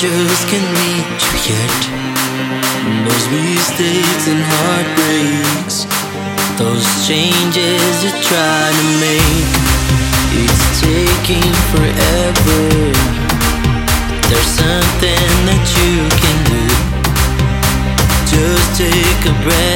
Just can be triggered. Those mistakes and heartbreaks, those changes you try to make, it's taking forever. There's something that you can do. Just take a breath.